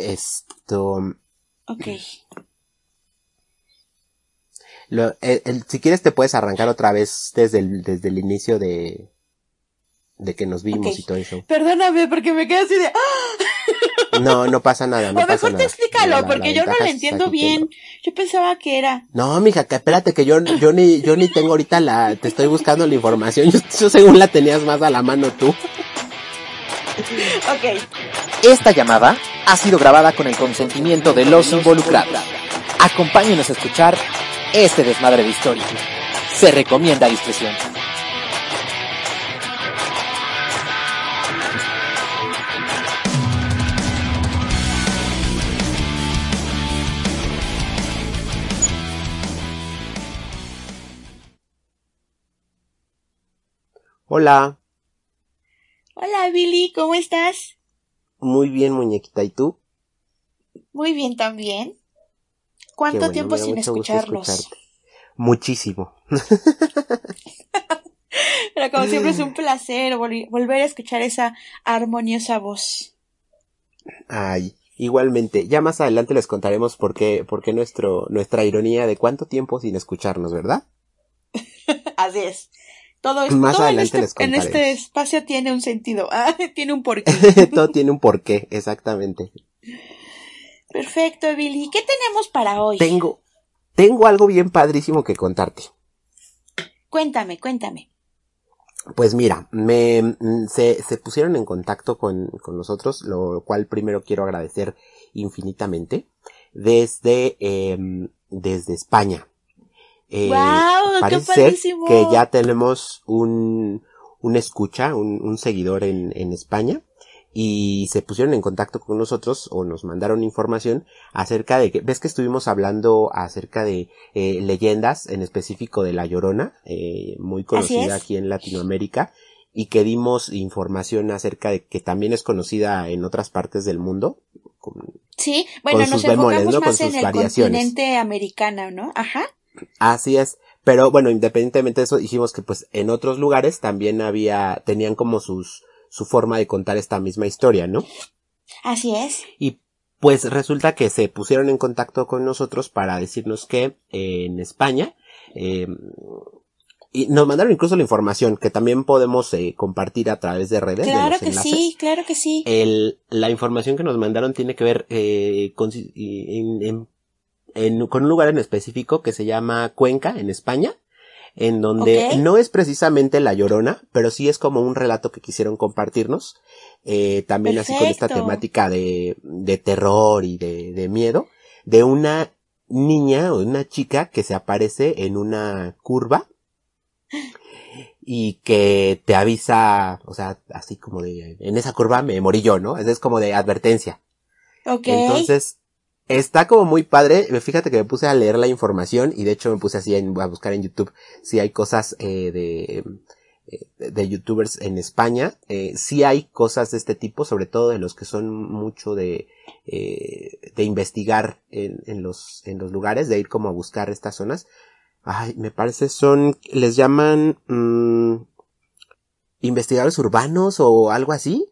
Esto. Ok. Lo, el- el- si quieres te puedes arrancar otra vez desde el, desde el inicio de, de que nos vimos y todo eso. Perdóname porque me quedé así de... ¡Ah! No, no pasa nada, no o pasa mejor te nada. explícalo, La- la porque yo no lo entiendo bien. Yo pensaba que era... No, mija, que espérate que yo, yo ni, yo ni tengo ahorita la, te estoy buscando la información. Yo, yo según la tenías más a la mano tú. Ok. Esta llamada ha sido grabada con el consentimiento de los involucrados. Acompáñenos a escuchar este desmadre de historia. Se recomienda discreción. Hola, Hola Billy, ¿cómo estás? Muy bien muñequita, ¿y tú? Muy bien también. ¿Cuánto bueno, tiempo sin escucharlos? Muchísimo. Pero como siempre es un placer vol- volver a escuchar esa armoniosa voz. Ay, igualmente. Ya más adelante les contaremos por qué, por qué nuestro, nuestra ironía de cuánto tiempo sin escucharnos, ¿verdad? Así es. Todo, es, Más todo en, adelante este, en este contaremos. espacio tiene un sentido. Ah, tiene un porqué. Todo tiene un porqué, exactamente. Perfecto, Billy. ¿Qué tenemos para hoy? Tengo, tengo algo bien padrísimo que contarte. Cuéntame, cuéntame. Pues mira, me, mm, se, se pusieron en contacto con, con nosotros, lo cual primero quiero agradecer infinitamente, desde, em, desde España. Eh. ¡Qué parece ser padrísimo! que ya tenemos un, un escucha, un, un seguidor en, en España, y se pusieron en contacto con nosotros o nos mandaron información acerca de que, ves que estuvimos hablando acerca de eh, leyendas, en específico de La Llorona, eh, muy conocida aquí en Latinoamérica, y que dimos información acerca de que también es conocida en otras partes del mundo. con- Sí, bueno, Con nos sus bemoles, enfocamos ¿no? Con más en sus el variaciones. continente americano, ¿no? Ajá. Así es. Pero bueno, independientemente de eso, dijimos que pues en otros lugares también había, tenían como sus, su forma de contar esta misma historia, ¿no? Así es. Y pues resulta que se pusieron en contacto con nosotros para decirnos que eh, en España, eh, y nos mandaron incluso la información que también podemos eh, compartir a través de redes. de Claro que enlaces. sí, claro que sí. El, la información que nos mandaron tiene que ver eh, con, en- en- en- con un lugar en específico que se llama Cuenca, en España, en donde no es precisamente La Llorona, pero sí es como un relato que quisieron compartirnos, eh, también así con esta temática de, de terror y de, de miedo, de una niña o una chica que se aparece en una curva y que te avisa, o sea, así como de, en esa curva me morí yo, ¿no? Es como de advertencia. Ok. Entonces, está como muy padre. Fíjate que me puse a leer la información y de hecho me puse así a buscar en YouTube si hay cosas eh, de, eh, de youtubers en España. Eh, sí hay cosas de este tipo, sobre todo de los que son mucho de, eh, de investigar en, en los, en los lugares, de ir como a buscar estas zonas. Ay, me parece son, les llaman, mm, investigadores urbanos o algo así.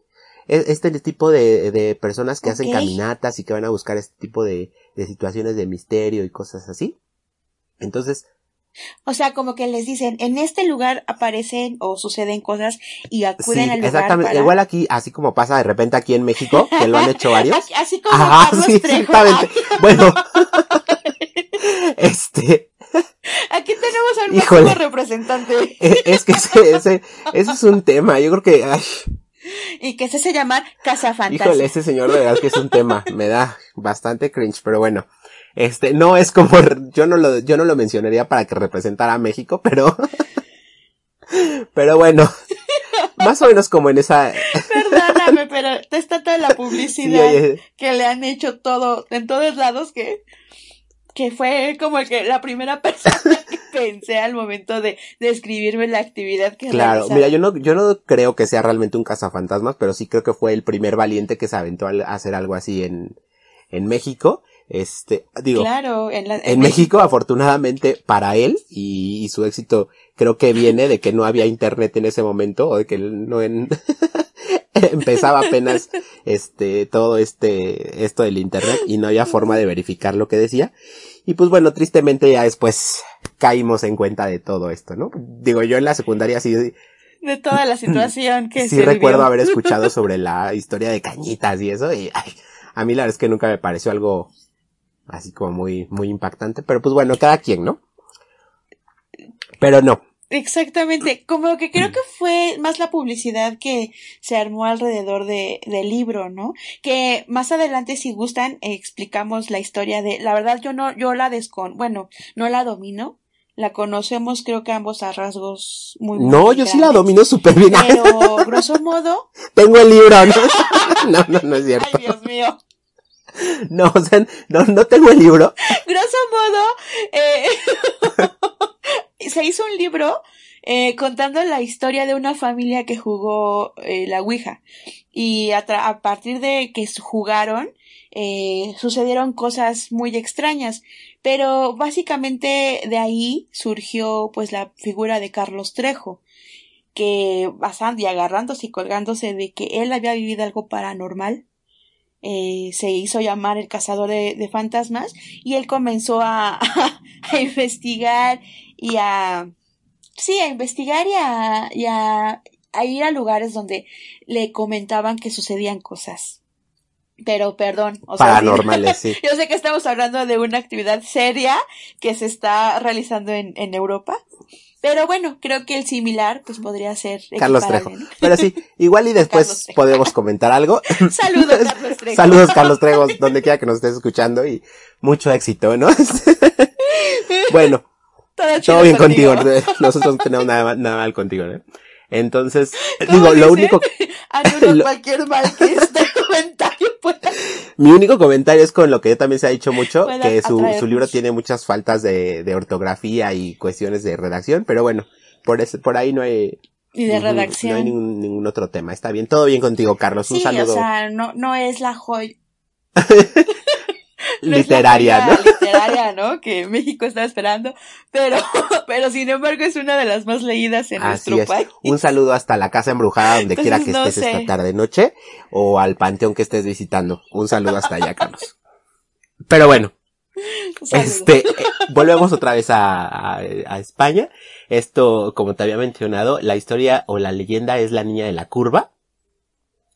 Es- Este tipo de, de personas que hacen caminatas y que van a buscar este tipo de, de situaciones de misterio y cosas así. Entonces, O sea, como que les dicen, en este lugar aparecen o suceden cosas y acuden sí, al lugar exactamente. para- Igual aquí, así como pasa de repente aquí en México, que lo han hecho varios. Así- Así como Ajá, Carlos sí, Trejo. exactamente. Bueno, este, Aquí tenemos al Híjole. máximo representante e- es que ese, ese, ese es un tema. Yo creo que, ay, y que se hace llamar Casa híjole, Fantasma. ese señor de verdad que es un tema. Me da bastante cringe, pero bueno. Este, no es como, yo no lo, yo no lo mencionaría para que representara a México, pero, pero bueno, más o menos como en esa, Perdóname, pero está toda la publicidad que le han hecho todo, en todos lados que, que fue como que la primera persona que pensé al momento de describirme la actividad que Claro, realizaba. mira, yo no, yo no creo que sea realmente un cazafantasmas, pero sí creo que fue el primer valiente que se aventó a hacer algo así en, en México. Este, digo, Claro, en, la- en México, afortunadamente para él y, y su éxito creo que viene de que no había internet en ese momento o de que él no en empezaba apenas este todo este esto del internet y no había forma de verificar lo que decía y pues bueno tristemente ya después caímos en cuenta de todo esto no digo yo en la secundaria sí de toda la situación que sí se recuerdo vivió. haber escuchado sobre la historia de cañitas y eso y ay, a mí la verdad es que nunca me pareció algo así como muy muy impactante pero pues bueno cada quien no pero no Exactamente, como que Mm. creo que fue más la publicidad que se armó alrededor de, del libro, ¿no? Que más adelante, si gustan, explicamos la historia de, la verdad yo no, yo la descon, bueno, no la domino, la conocemos creo que ambos a rasgos muy, muy no yo sí la domino súper bien. Pero, grosso modo, tengo el libro no no no, no es cierto. Ay Dios mío, no o sea no no tengo el libro. Grosso modo, eh, se hizo un libro eh, contando la historia de una familia que jugó eh, la Ouija. Y a, partir de que jugaron, eh, sucedieron cosas muy extrañas. Pero básicamente de ahí surgió pues la figura de Carlos Trejo, que basando y agarrándose y colgándose de que él había vivido algo paranormal, se hizo llamar el cazador de, fantasmas y él comenzó a investigar y a sí a investigar y a, y a, a ir a lugares donde le comentaban que sucedían cosas. Pero perdón o sea, paranormales sí. Yo sé que estamos hablando de una actividad seria que se está realizando en, en Europa pero bueno creo que el similar pues podría ser Carlos Trejo. ¿no? pero sí igual y después podemos comentar algo. Saludos Carlos Trejo. Saludos, Carlos Trejo, donde quiera que nos estés escuchando y mucho éxito, ¿no? bueno, todo, bien contigo. Nosotros no tenemos nada, mal- nada mal contigo, ¿no? Entonces, ¿Cómo digo, lo único, Anulo Lo- cualquier mal que este comentario pueda. mi único comentario es con lo que también se ha dicho mucho, Pueda que su, su libro tiene muchas faltas de, de ortografía y cuestiones de redacción, pero bueno, por ese, por ahí no hay, Y de ujú, redacción. no hay ningún, ningún otro tema. Está bien, todo bien contigo, Carlos. Un sí, saludo o sea, no, no es la joya. literaria, ¿no? literaria, ¿no? Que México está esperando, pero, pero sin embargo es una de las más leídas en Así nuestro es. país. Un saludo hasta la casa embrujada donde quiera que no estés sé. esta tarde noche o al panteón que estés visitando. Un saludo hasta allá, Carlos. Pero bueno, Saludos. este, eh, volvemos otra vez a, a, a España. Esto, como te había mencionado, la historia o la leyenda es la niña de la curva.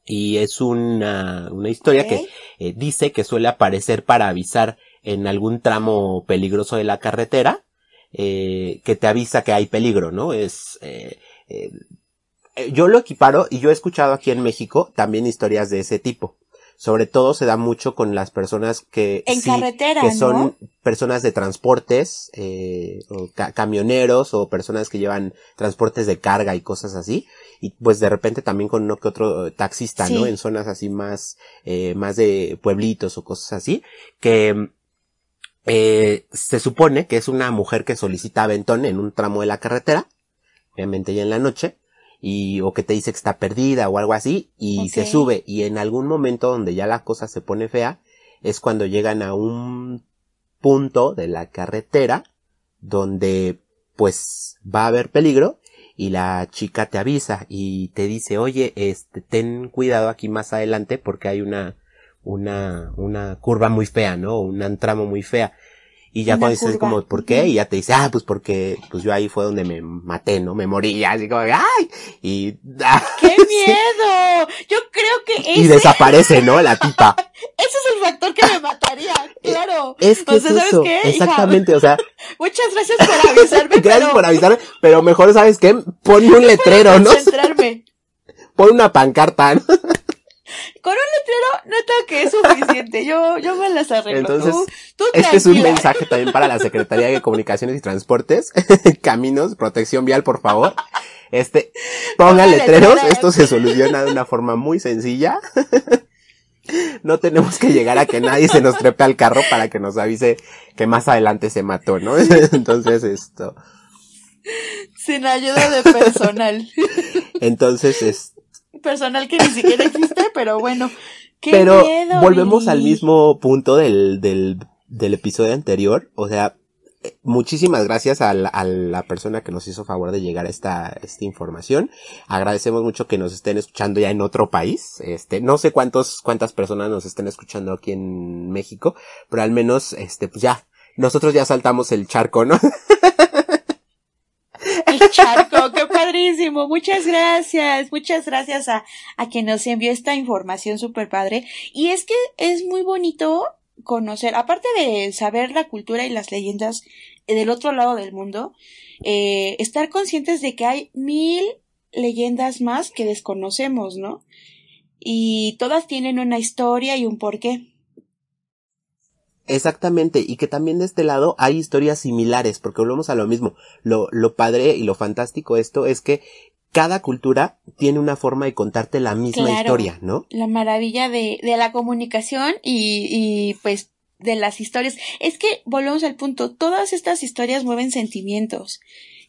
Y es una, una historia que eh, dice que suele aparecer para avisar en algún tramo peligroso de la carretera, eh, que te avisa que hay peligro, ¿no? Es, eh, eh, yo lo equiparo y yo he escuchado aquí en México también historias de ese tipo. Sobre todo se da mucho con las personas que En sí, carretera, que ¿no? son personas de transportes, eh, o ca- camioneros o personas que llevan transportes de carga y cosas así. Y pues de repente también con uno que otro eh, taxista, ¿no? En zonas así más, eh, más de pueblitos o cosas así. Que, eh, se supone que es una mujer que solicita aventón en un tramo de la carretera. Obviamente ya en la noche. Y, o que te dice que está perdida o algo así. Y se sube. Y en algún momento donde ya la cosa se pone fea. Es cuando llegan a un punto de la carretera. Donde pues va a haber peligro y la chica te avisa y te dice, oye, este, ten cuidado aquí más adelante porque hay una, una, una curva muy fea, ¿no? Un tramo muy fea. Y ya Una cuando dices como, ¿por qué? Y ya te dice, ah, pues porque, pues yo ahí fue donde me maté, ¿no? Me morí, ya, así como, ¡ay! Y, ah, ¡Qué miedo! Yo creo que y ese, desaparece, ¿no? La tipa. ese es el factor que me mataría, claro. Es que O es ¿sabes eso. qué, hija? Exactamente, o sea, Muchas gracias por avisarme, gracias pero por avisarme, pero mejor, ¿sabes qué? Pon un letrero, ¿no? concentrarme. Pon una pancarta, ¿no? Con un letrero, neta que es suficiente. Yo, yo me las arreglo. Entonces, tú, tú Este es un mensaje también para la Secretaría de Comunicaciones y Transportes. Caminos, protección vial, por favor. Este, pongan Pongan letreros. Esto se soluciona de una forma muy sencilla. No tenemos que llegar a que nadie se nos trepe al carro para que nos avise que más adelante se mató, ¿no? Entonces esto, Sin ayuda de personal. entonces es, personal que ni siquiera existe, pero bueno. Pero volvemos al mismo punto del, del, del episodio anterior. O sea, muchísimas gracias a la, persona que nos hizo favor de llegar a esta, esta información. Agradecemos mucho que nos estén escuchando ya en otro país. Este, no sé cuántos, cuántas personas nos estén escuchando aquí en México, pero al menos, este, pues ya, nosotros ya saltamos el charco, ¿no? Charco, qué padrísimo. Muchas gracias. Muchas gracias a, a quien nos envió esta información súper padre. Y es que es muy bonito conocer, aparte de saber la cultura y las leyendas del otro lado del mundo, eh, estar conscientes de que hay mil leyendas más que desconocemos, ¿no? Y todas tienen una historia y un porqué. Exactamente, y que también de este lado hay historias similares, porque volvemos a lo mismo. Lo, lo padre y lo fantástico esto es que cada cultura tiene una forma de contarte la misma historia, ¿no? La maravilla de, de la comunicación y, y pues de las historias. Es que volvemos al punto, todas estas historias mueven sentimientos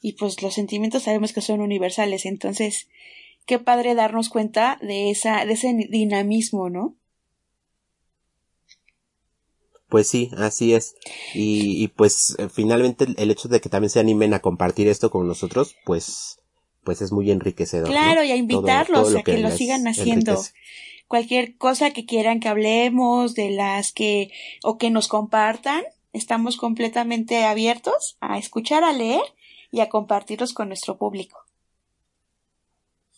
y pues los sentimientos sabemos que son universales, entonces qué padre darnos cuenta de esa de ese dinamismo, ¿no? Pues sí, así es. Y, y pues eh, finalmente el hecho de que también se animen a compartir esto con nosotros, pues pues es muy enriquecedor. Claro, y a invitarlos a que, lo sigan haciendo. Cualquier cosa que quieran que hablemos, de las que, o que nos compartan, estamos completamente abiertos a escuchar, a leer y a compartirlos con nuestro público.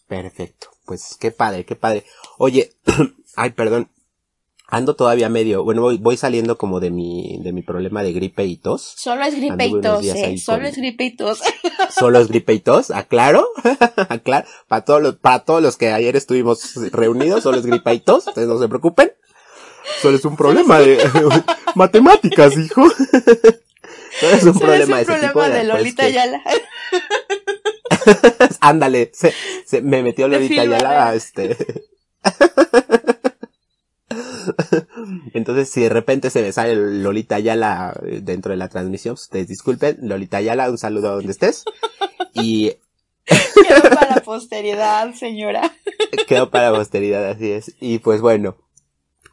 Perfecto. Pues qué padre, qué padre. Oye, ay, perdón, ando todavía medio, bueno, voy, voy saliendo como de mi, de mi problema de gripe y tos. Solo es gripe y tos, eh, solo es gripe y tos. Solo es gripe y tos, aclaro, aclaro, para todos los, para todos los que ayer estuvimos reunidos, solo es gripe y tos, ustedes no se preocupen. Solo es un problema de matemáticas, hijo. Solo es un problema es un de problema de Lolita Yala. Ándale, se, se, me metió Lolita Yala, este. Entonces, si de repente se me sale Lolita Ayala eh, dentro de la transmisión, pues, ustedes disculpen. Lolita Ayala, un saludo a donde estés. Y... Quedó para la posteridad, señora. Quedó para la posteridad, así es. Y pues bueno,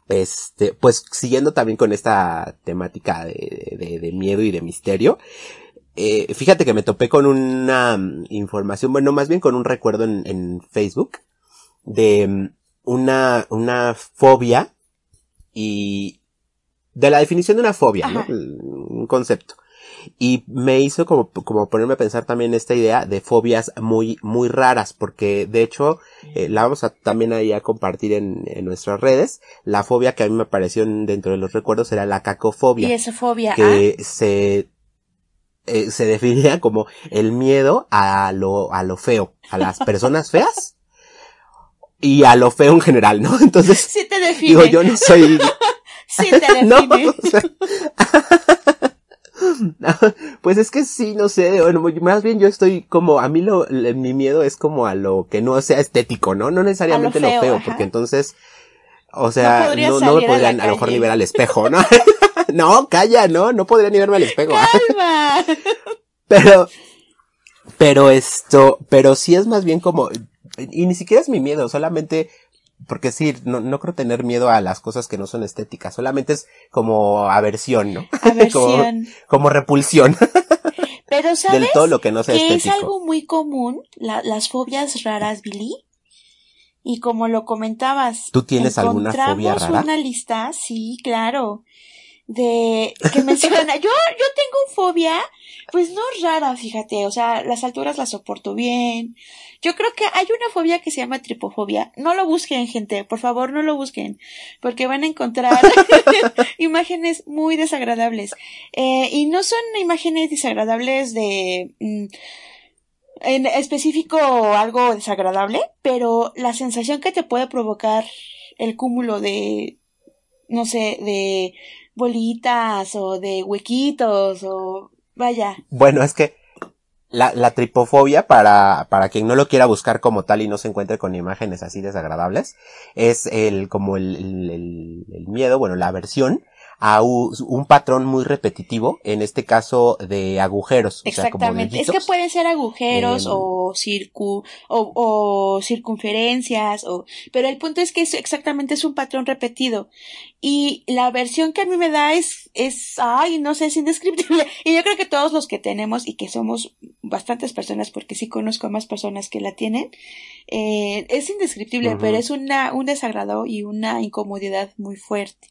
este, pues siguiendo también con esta temática de, de, miedo y de misterio, eh, fíjate que me topé con una mm, información, bueno, más bien con un recuerdo en, en Facebook de mm, una, una fobia y de la definición de una fobia, ¿no? Un concepto. Y me hizo como, como ponerme a pensar también esta idea de fobias muy, muy raras, porque de hecho, eh, la vamos a también ahí a compartir en, en, nuestras redes. La fobia que a mí me apareció dentro de los recuerdos era la cacofobia. Y esa fobia. Que se, eh, se definía como el miedo a lo, a lo feo, a las personas feas y a lo feo en general, ¿no? Entonces, sí te define. digo, yo no soy... sí te define. no, pues es que sí, no sé, bueno, más bien yo estoy como, a mí lo, mi miedo es como a lo que no sea estético, ¿no? No necesariamente lo feo, porque entonces, o sea, no, no, me podrían a, lo mejor ni ver al espejo, ¿no? no, calla, no, no podría ni verme al espejo. Calma. pero, pero esto, pero sí es más bien como, y ni siquiera es mi miedo, solamente porque sí, no, no creo tener miedo a las cosas que no son estéticas, solamente es como aversión, ¿no? Aversión. como, repulsión. Pero sabes Del todo lo que no sea que estético. es algo muy común, las fobias raras, Billy. Y como lo comentabas, ¿tú tienes alguna fobia rara? una lista, sí, claro, de que menciona, yo, yo tengo fobia, pues no rara, fíjate, o sea, las alturas las soporto bien, yo creo que hay una fobia que se llama tripofobia. No lo busquen, gente. Por favor, no lo busquen. Porque van a encontrar imágenes muy desagradables. Eh, y no son imágenes desagradables de... Mm, en específico algo desagradable, pero la sensación que te puede provocar el cúmulo de, no sé, de bolitas o de huequitos o vaya. Bueno, es que la, la tripofobia, para, para quien no lo quiera buscar como tal y no se encuentre con imágenes así desagradables, es el, como el, el, el, miedo, bueno, la aversión a un patrón muy repetitivo, en este caso de agujeros. Exactamente. es que pueden ser agujeros o circu, o, o, circunferencias, o, pero el punto es que es exactamente es un patrón repetido. Y la versión que a mí me da es, es, ay, no sé, es indescriptible. Y yo creo que todos los que tenemos y que somos bastantes personas, porque sí conozco a más personas que la tienen, eh, es indescriptible, pero es una, un desagrado y una incomodidad muy fuerte.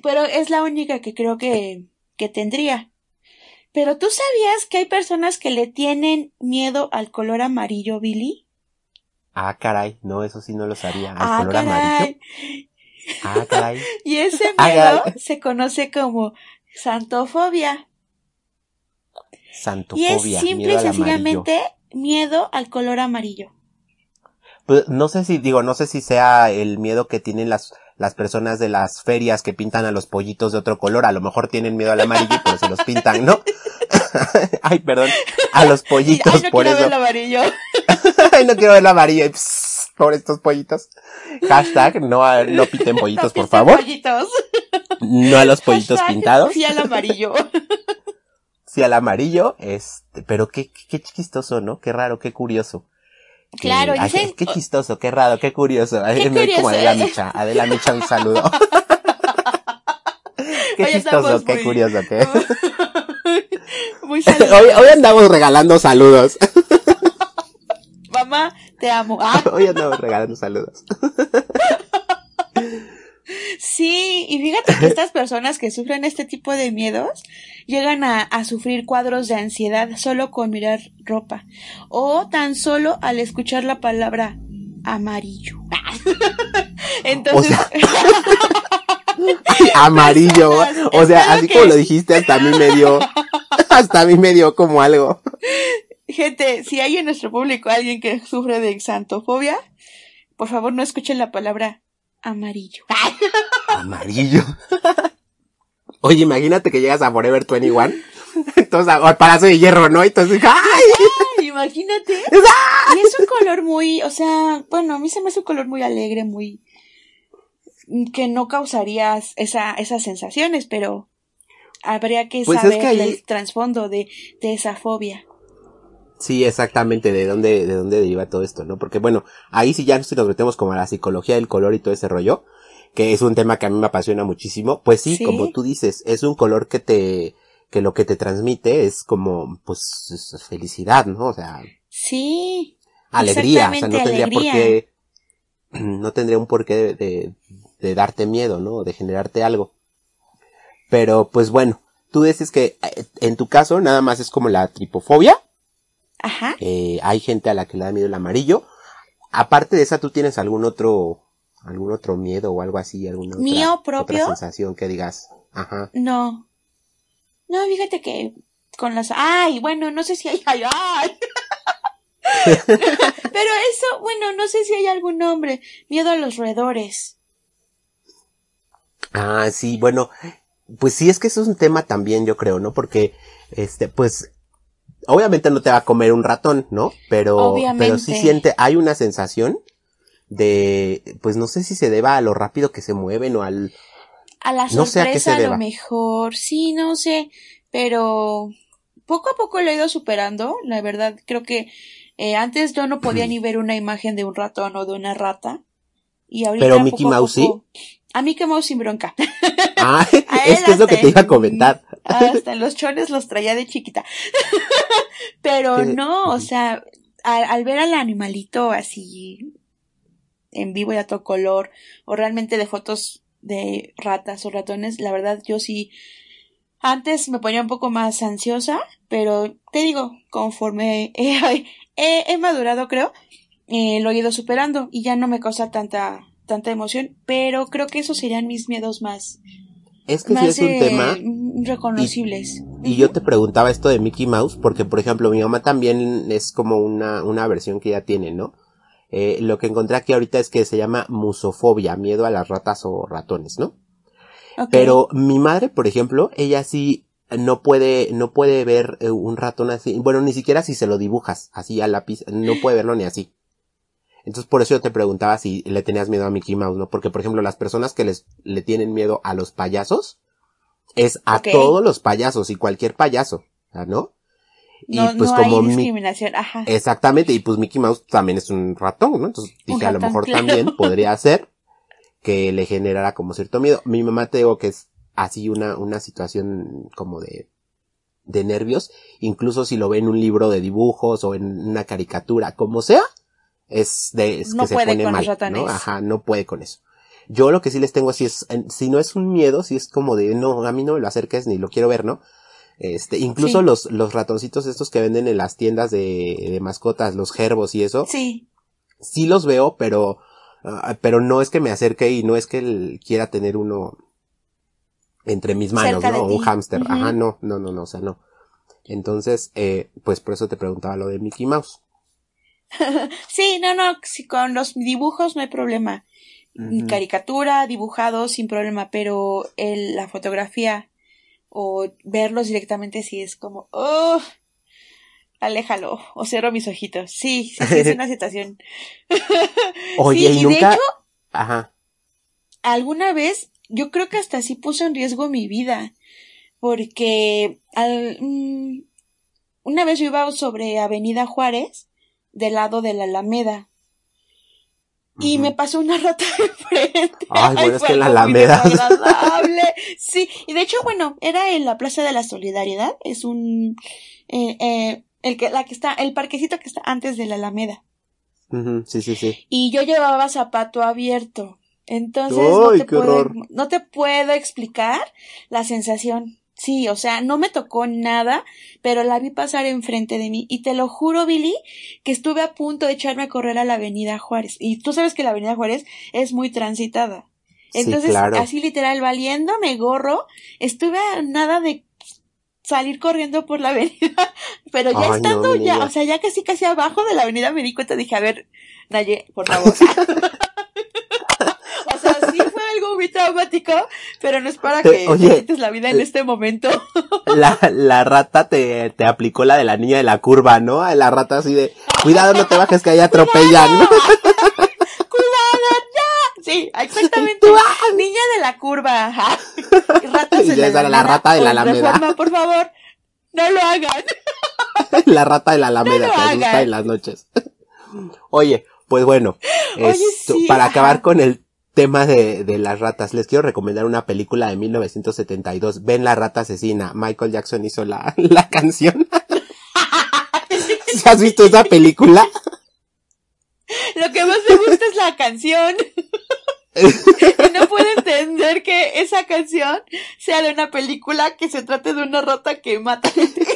Pero es la única que creo que, que tendría. Pero tú sabías que hay personas que le tienen miedo al color amarillo, Billy? Ah, caray, no, eso sí no lo sabía. ¿Al ah, color caray. amarillo? Ah, caray. y ese ah, miedo se conoce como santofobia. Santofobia. Y es simple y sencillamente miedo al color amarillo. Pues, no sé si, digo, no sé si sea el miedo que tienen las, las personas de las ferias que pintan a los pollitos de otro color. A lo mejor tienen miedo al amarillo por se los pintan, ¿no? Ay, perdón. A los pollitos, Ay, no por quiero Ver el amarillo. Ay, no quiero ver el amarillo. Por estos pollitos. Hashtag no, no pinten pollitos, por favor. Pollitos. No a los pollitos pintados. Sí al amarillo. Sí al amarillo, este, pero qué, qué chistoso, ¿no? Qué raro, qué curioso. Claro, dice, qué chistoso, qué raro, qué curioso. Qué curioso. Como Adela Micha. Adela Micha, un saludo. qué chistoso, qué curioso, qué. Muy hoy, hoy andamos regalando saludos. Mamá, te amo. Ah. Hoy andamos regalando saludos. Sí, y fíjate que estas personas que sufren este tipo de miedos llegan a, sufrir cuadros de ansiedad solo con mirar ropa o tan solo al escuchar la palabra amarillo. Entonces... amarillo. O sea, así como lo dijiste, hasta a mí me dio, hasta a mí me dio como algo. Gente, si hay en nuestro público alguien que sufre de xantofobia, por favor no escuchen la palabra amarillo. Amarillo. Oye, imagínate que llegas a Forever 21. Entonces, al Palacio de Hierro, ¿no? Entonces, ¡ay! imagínate. Y es un color muy, o sea, bueno, a mí se me hace un color muy alegre, muy, que no causaría esa, esas sensaciones, pero habría que pues saber el trasfondo de, de esa fobia. Sí, exactamente, de dónde, de dónde deriva todo esto, ¿no? Porque bueno, ahí sí ya nos metemos como a la psicología del color y todo ese rollo, que es un tema que a mí me apasiona muchísimo. Pues sí, como tú dices, es un color que te, que lo que te transmite es como, pues, felicidad, ¿no? O sea. Sí. Alegría, o sea, no tendría por qué, no tendría un porqué de, de, de darte miedo, ¿no? De generarte algo. Pero, pues bueno, tú dices que eh, en tu caso nada más es como la tripofobia Ajá. Eh, hay gente a la que le da miedo el amarillo. Aparte de esa, ¿tú tienes algún otro, algún otro miedo o algo así? ¿Alguna ¿Mío propio? sensación que digas? Ajá. No. No, fíjate que con las, ay, bueno, no sé si hay, ay, ay. Pero eso, bueno, no sé si hay algún nombre. Miedo a los roedores. Ah, sí, bueno, pues sí, es que eso es un tema también, yo creo, ¿no? Porque, este, pues, obviamente no te va a comer un ratón, ¿no? Pero, pero sí siente, hay una sensación de, pues no sé si se deba a lo rápido que se mueven o al... A la sorpresa a, lo mejor, sí, no sé, pero poco a poco lo he ido superando, la verdad, creo que eh, antes yo no podía ni ver una imagen de un ratón o de una rata. Y ahorita pero Mickey Mouse sí. A Mickey Mouse sin bronca. Ah, es que es lo que te iba a comentar. Hasta los chones los traía de chiquita. Pero no, o sea, al, ver al animalito así en vivo y a todo color, o realmente de fotos de ratas o ratones, la verdad yo sí antes me ponía un poco más ansiosa, pero te digo, conforme he, madurado, creo, eh, lo he ido superando y ya no me causa tanta, tanta emoción, pero creo que esos serían mis miedos más, es que sí es un tema. Reconocibles. Y, yo te preguntaba esto de Mickey Mouse, porque por ejemplo mi mamá también es como una, una versión que ya tiene, ¿no? Eh, lo que encontré aquí ahorita es que se llama musofobia, miedo a las ratas o ratones, ¿no? Pero mi madre, por ejemplo, ella sí no puede, no puede ver eh, un ratón así, bueno, ni siquiera si se lo dibujas así a lápiz, no puede verlo ni así. Entonces por eso yo te preguntaba si le tenías miedo a Mickey Mouse, ¿no? Porque por ejemplo las personas que les le tienen miedo a los payasos, es a todos los payasos y cualquier payaso, ¿no? Y No, pues no como hay mi- discriminación, ajá. Exactamente, y pues Mickey Mouse también es un ratón, ¿no? Entonces dije, a lo mejor claro. también podría ser que le generara como cierto miedo. Mi mamá te digo que es así una, una situación como de, de nervios, incluso si lo ve en un libro de dibujos o en una caricatura, como sea, es de, es No que se puede pone con mal, los ratones. ¿no? Ajá, no puede con eso. Yo lo que sí les tengo así es, si no es un miedo, si es como de, no, a mí no me lo acerques ni lo quiero ver, ¿no? Este, incluso Sí. los, los ratoncitos estos que venden en las tiendas de, de mascotas, los gerbos y eso, Sí, sí los veo, pero, ah, pero no es que me acerque y no es que él quiera tener uno entre mis manos, Cerca ¿no? Un hámster. Ujú. Ajá, no, no, no, no, o sea, no. Entonces, eh, pues por eso te preguntaba lo de Mickey Mouse. sí, no, no, sí, con los dibujos no hay problema. Caricatura, dibujado, sin problema, pero el, la fotografía o verlos directamente sí es como, oh, aléjalo, o cierro mis ojitos. Sí, sí, sí, es una situación. Oye, Sí, y y de nunca, hecho, ajá, alguna vez yo creo que hasta sí puso en riesgo mi vida porque al- mm, una vez yo iba sobre Avenida Juárez del lado de la Alameda y me pasó una rata de frente. Ay, bueno, es fue que en la Alameda. Sí, y de hecho, bueno, era en la Plaza de la Solidaridad, es un eh, eh, el que la que está el parquecito que está antes de la Alameda sí, sí, sí. y yo llevaba zapato abierto. Entonces no, ¡Ay, te puedo, no te puedo explicar la sensación. Sí, o sea, no me tocó nada, pero la vi pasar enfrente de mí y te lo juro, Billy, que estuve a punto de echarme a correr a la Avenida Juárez. Y tú sabes que la Avenida Juárez es muy transitada. Sí, Entonces, claro. así literal, valiéndome gorro, estuve a nada de salir corriendo por la avenida, pero ya Ay, estando ya, o sea, ya casi casi abajo de la avenida me di cuenta, dije, a ver, Naye, por favor. o sea, sí fue algo muy traumático, pero no es para Te- que oye, te quites la vida en eh, este momento. La, la rata te, te aplicó la de la niña de la curva, ¿no? La rata así de, cuidado, no te bajes que ahí atropellan. ¡Cuidado, ya! Sí, exactamente. Niña de la curva, ajá. Y ya la, la rata de la Alameda. Reforma, por favor, no lo hagan. la rata de la Alameda No que asusta en las noches. Oye, pues bueno, Oye, esto, sí, para acabar con el tema de, de las ratas, les quiero recomendar una película de 1972, Ven la rata asesina. Michael Jackson hizo la, la canción. ¿Sí ¿Has visto esa película? Lo que más me gusta es la canción. no puedo entender que esa canción sea de una película que se trate de una rata que mata gente.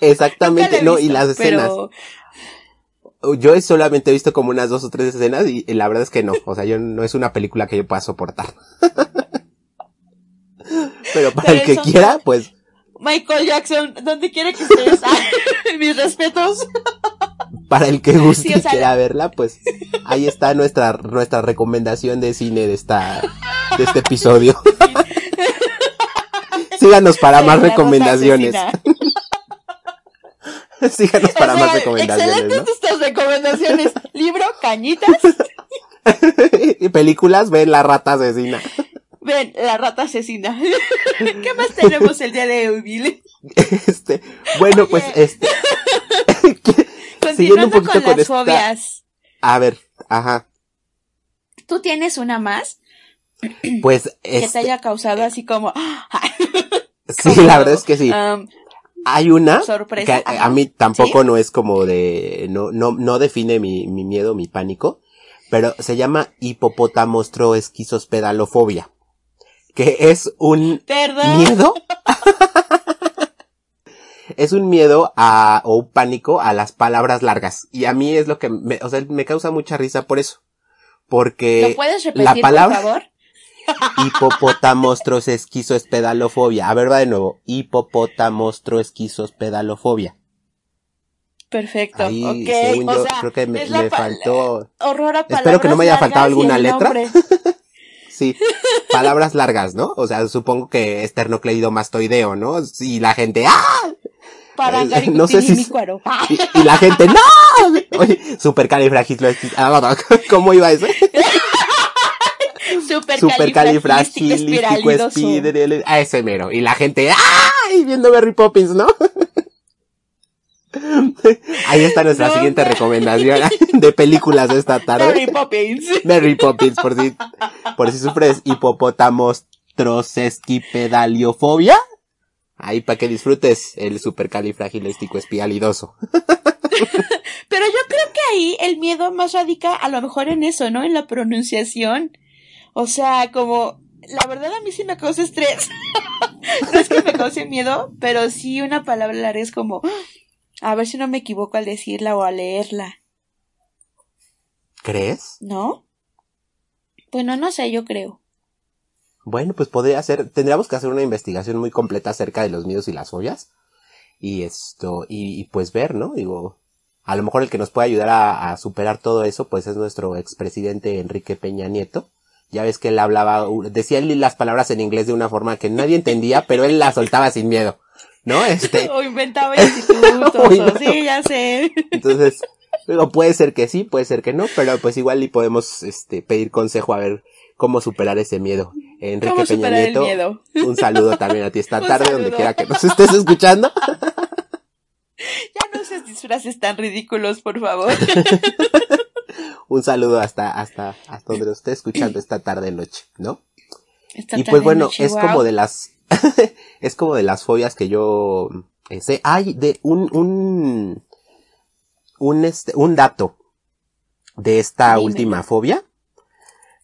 Exactamente, no, y las escenas. Pero Yo solamente he visto como unas dos o tres escenas y, y la verdad es que no, o sea, yo no es una película que yo pueda soportar. Pero para Pero el que quiera, pues Michael Jackson, donde quiera que estés, ah, mis respetos. para el que guste Sí, o y quiera la- verla, pues ahí está nuestra nuestra recomendación de cine de esta de este episodio. Síganos para más recomendaciones. Síganos para O sea, más recomendaciones, Excelentes estas recomendaciones. Libro, cañitas. ¿no? y películas, ven la rata asesina. Ven, la rata asesina. ¿Qué más tenemos el día de hoy, Billy? Este, bueno, pues este Siguiendo un Continuando poquito con, con las esta- fobias. a ver, ajá. ¿Tú tienes una más Pues que te este, haya causado así como... sí, la verdad es que sí. um, Hay una sorpresa, que a, a mí tampoco no es como de, no, no, no define mi, mi miedo, mi pánico, pero se llama hipopótamostroesquizospedalofobia, que es un Perdón. miedo, es un miedo a, o un pánico a las palabras largas, y a mí es lo que me, o sea, me causa mucha risa por eso, porque ¿Lo puedes repetir, la palabra- por favor? Hipopótamostroesquizospedalofobia, a ver va de nuevo, hipopótamostroesquizospedalofobia. Perfecto. Ahí, ok. según o yo, sea, creo que me, faltó, Horror a Espero que no me haya faltado alguna letra. sí, palabras largas, ¿no? O sea, supongo que esternocleidomastoideo, ¿no? Y la gente, ¡ah! Para Eh, no sé si- y la gente, ¡no! Oye, supercalifragilístico, ¿cómo iba eso? Supercalifragilístico A ese mero. Y la gente, ¡ay! Viendo Mary Poppins, ¿no? Ahí está nuestra siguiente recomendación de películas de esta tarde. Mary Poppins. Mary Poppins, por si, por si sufres hipopótamos trocesquipedaliofobia. Ahí para que disfrutes el supercalifragilístico espialidoso. Pero yo creo que ahí el miedo más radica a lo mejor en eso, ¿no? En la pronunciación. O sea, como, la verdad a mí sí me causa estrés. no es que me cause miedo, pero sí una palabra larga es como, a ver si no me equivoco al decirla o al leerla. ¿Crees? ¿No? Bueno, no sé, yo creo. Bueno, pues podría ser, tendríamos que hacer una investigación muy completa acerca de los miedos y las fobias. Y esto, y, pues ver, ¿no? Digo, a lo mejor el que nos puede ayudar a, a superar todo eso, pues es nuestro expresidente Enrique Peña Nieto. Ya ves que él hablaba, decía él las palabras en inglés de una forma que nadie entendía, pero él las soltaba sin miedo. ¿no? Este. o inventaba institutos, o, sí, ya sé. Entonces, luego puede ser que sí, puede ser que no, pero pues igual y podemos, este, pedir consejo a ver cómo superar ese miedo. Enrique Peña Nieto, un saludo también a ti esta tarde, donde quiera que nos estés escuchando. ya no seas disfraces tan ridículos, por favor. Un saludo hasta, hasta, hasta donde nos esté escuchando esta tarde noche, ¿no? y pues bueno, es como de las es como de las fobias que yo eh, sé. Hay de un, un, un, este, un dato de esta última fobia.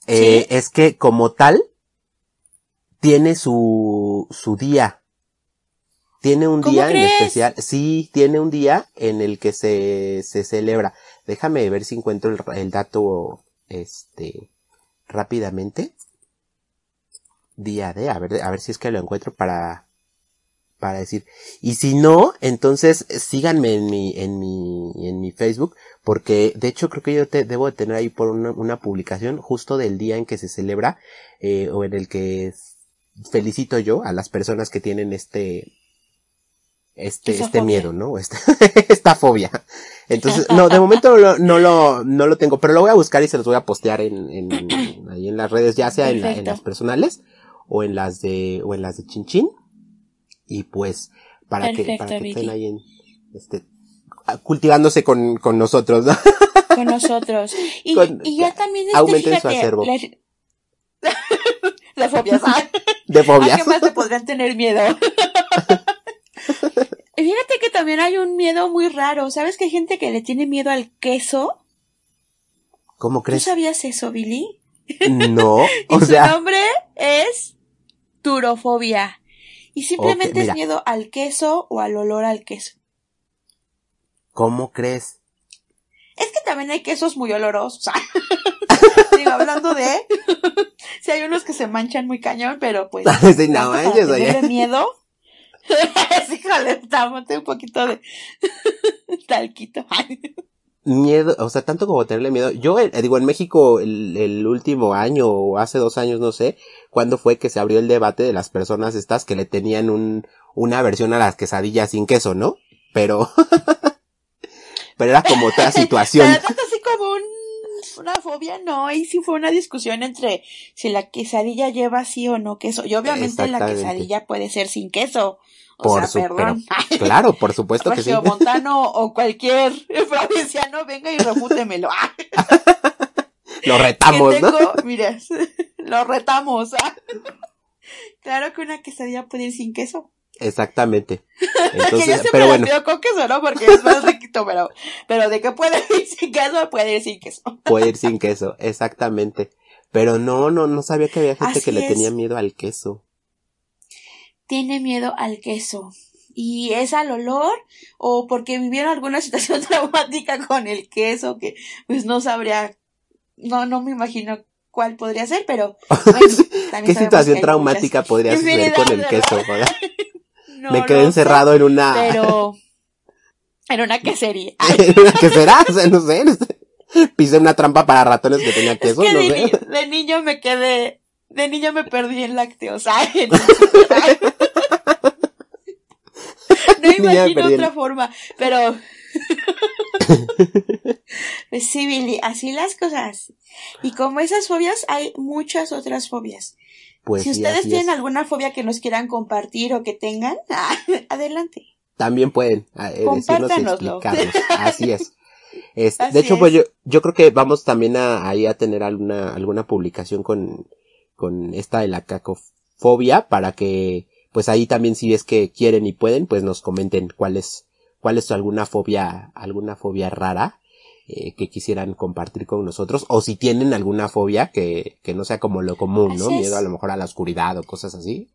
Eh, es que como tal, tiene su, su día. Tiene un día en especial. Sí, tiene un día en el que se, se celebra. Déjame ver si encuentro el, dato, este, rápidamente día de, a ver, a ver si es que lo encuentro para, para decir. Y si no, entonces síganme en mi, en mi, en mi Facebook, porque de hecho creo que yo te, debo de tener ahí por una, una publicación justo del día en que se celebra, eh, o en el que felicito yo a las personas que tienen este, este, este miedo, ¿no? Esta, esta fobia. Entonces, no, de momento no, no, lo, no lo tengo, pero lo voy a buscar y se los voy a postear en, en ahí en las redes, ya sea en, en, las personales o en las de, o en las de Chinchín. Y pues, para que, para que estén ahí en, este, cultivándose con, con nosotros, ¿no? Con nosotros. Y, y ya también este, aumenten su acervo. de fobias. De fobias. ¿A qué más te podrían tener miedo? Fíjate que también hay un miedo muy raro. ¿Sabes que hay gente que le tiene miedo al queso? ¿Cómo crees? ¿Tú sabías eso, Billy? No, o y sea. Su nombre es turofobia. Y simplemente es miedo al queso o al olor al queso. ¿Cómo crees? Es que también hay quesos muy olorosos. Digo, hablando de. si hay unos que se manchan muy cañón, pero pues. no manches, oye. miedo? híjole, un poquito de talquito miedo, o sea, tanto como tenerle miedo. Yo eh, digo, en México el, el, último año o hace dos años, no sé, cuándo fue que se abrió el debate de las personas estas que le tenían un, una versión a las quesadillas sin queso, ¿no? Pero, pero era como otra situación. Pero tanto así como un, una fobia, no, y sí fue una discusión entre si la quesadilla lleva sí o no queso. Y obviamente la quesadilla puede ser sin queso por sea, perdón. claro, por supuesto que sí. Montano o cualquier provinciano venga y refútemelo. lo retamos, tengo, ¿no? Mire, lo retamos. claro que una quesadilla puede ir sin queso. Exactamente. Entonces, que yo pero bueno. con queso, ¿no? Porque es más riquito, pero, pero de que puede ir sin queso, puede ir sin queso. puede ir sin queso, exactamente. Pero no, no, no sabía que había gente que le tenía miedo al queso tiene miedo al queso. Y es al olor o porque vivieron alguna situación traumática con el queso que pues no sabría, no, no me imagino cuál podría ser, pero ¿qué situación traumática podría suceder con el queso? Me quedé encerrado en una... Pero... En una quesería. ¿En una quesera? O sea, no sé. Pisé una trampa para ratones que tenía queso, no de, sé. de niño me quedé de niño me perdí en lácteos. no imagino otra forma, pero Pues sí, Billy, así las cosas. Y como esas fobias, hay muchas otras fobias. Pues si ustedes tienen es. alguna fobia que nos quieran compartir o que tengan, adelante. También pueden eh, decirnos y explicarnos. Así es. Este, Así de hecho, es. pues yo, yo creo que vamos también a, ahí a tener alguna, alguna publicación con, con esta de la cacofobia para que, pues ahí también si es que quieren y pueden, pues nos comenten cuál es, cuál es alguna fobia, alguna fobia rara eh, que quisieran compartir con nosotros o si tienen alguna fobia que, que no sea como lo común, ¿no? Miedo a lo mejor a la oscuridad o cosas así.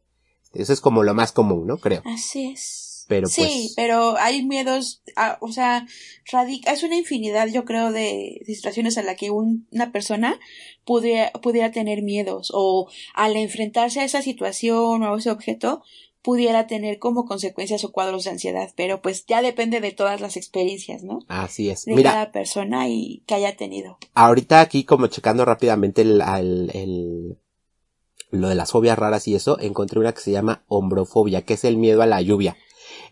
Eso es como lo más común, ¿no? Creo. Así es. Pero sí, pues- pero hay miedos, o sea, radica, es una infinidad, yo creo, de, de situaciones a la que un- una persona pudiera, pudiera tener miedos o al enfrentarse a esa situación o a ese objeto pudiera tener como consecuencias o cuadros de ansiedad, pero pues ya depende de todas las experiencias, ¿no? Así es. De Mira, cada persona y que haya tenido. ahorita aquí como checando rápidamente el, el- lo de las fobias raras y eso, encontré una que se llama hombrofobia, que es el miedo a la lluvia.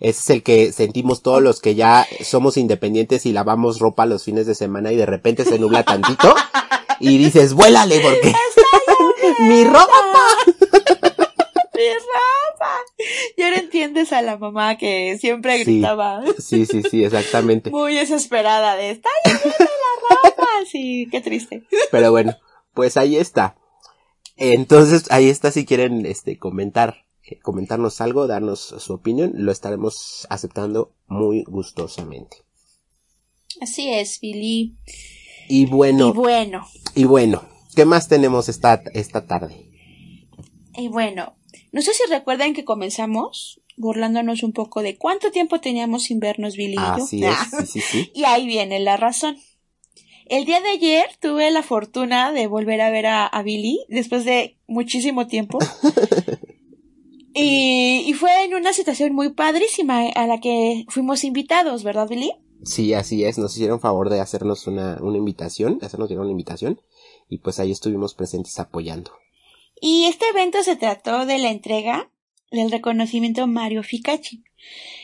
Ese es el que sentimos todos los que ya somos independientes y lavamos ropa los fines de semana y de repente se nubla tantito y dices, vuélale porque mi ropa. ¡Mi ropa! Y ahora entiendes a la mamá que siempre gritaba. Sí, sí, sí, exactamente. muy desesperada de está lloviendo la ropa. Sí, qué triste. Pero bueno, pues ahí está. Entonces, ahí está si quieren este comentar, eh, comentarnos algo, darnos su opinión, lo estaremos aceptando muy gustosamente. Así es, Billy. Y bueno, Y bueno, y bueno, ¿qué más tenemos esta, esta tarde? y bueno. No sé si recuerdan que comenzamos burlándonos un poco de cuánto tiempo teníamos sin vernos, Billy y yo. Así es, sí, sí, sí. Y ahí viene la razón. El día de ayer tuve la fortuna de volver a ver a, a Billy después de muchísimo tiempo. y, y fue en una situación muy padrísima a la que fuimos invitados, ¿verdad, Billy? Sí, así es, nos hicieron favor de hacernos una, una invitación, de hacernos llegar una invitación, y pues ahí estuvimos presentes apoyando. Y este evento se trató de la entrega del reconocimiento Mario Ficacci.